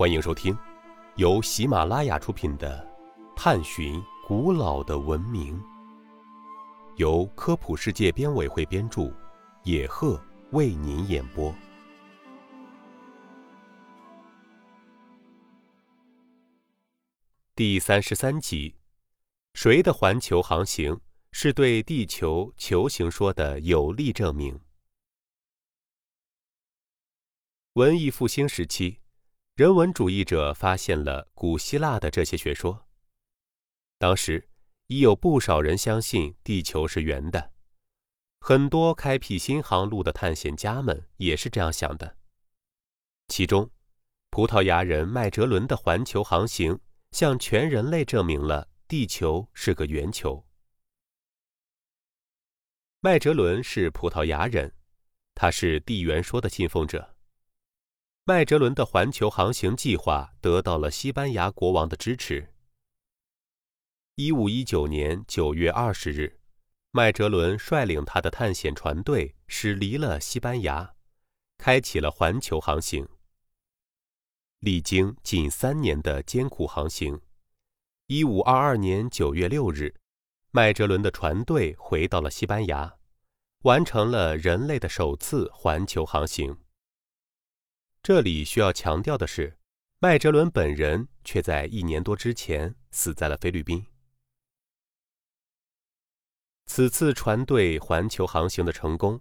欢迎收听由喜马拉雅出品的《探寻古老的文明》，由科普世界编委会编著，野鹤为您演播。第三十三集：谁的环球航行是对地球球形说的有力证明？文艺复兴时期，人文主义者发现了古希腊的这些学说。当时已有不少人相信地球是圆的，很多开辟新航路的探险家们也是这样想的。其中，葡萄牙人麦哲伦的环球航行向全人类证明了地球是个圆球。麦哲伦是葡萄牙人，他是地缘说的信奉者。麦哲伦的环球航行计划得到了西班牙国王的支持。一五一九年九月二十日，麦哲伦率领他的探险船队驶离了西班牙，开启了环球航行。历经近三年的艰苦航行，一五二二年九月六日，麦哲伦的船队回到了西班牙，完成了人类的首次环球航行。这里需要强调的是，麦哲伦本人却在一年多之前死在了菲律宾。此次船队环球航行的成功，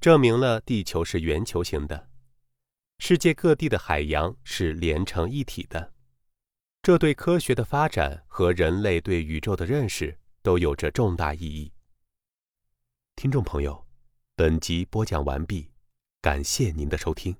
证明了地球是圆球形的，世界各地的海洋是连成一体的。这对科学的发展和人类对宇宙的认识都有着重大意义。听众朋友，本集播讲完毕，感谢您的收听。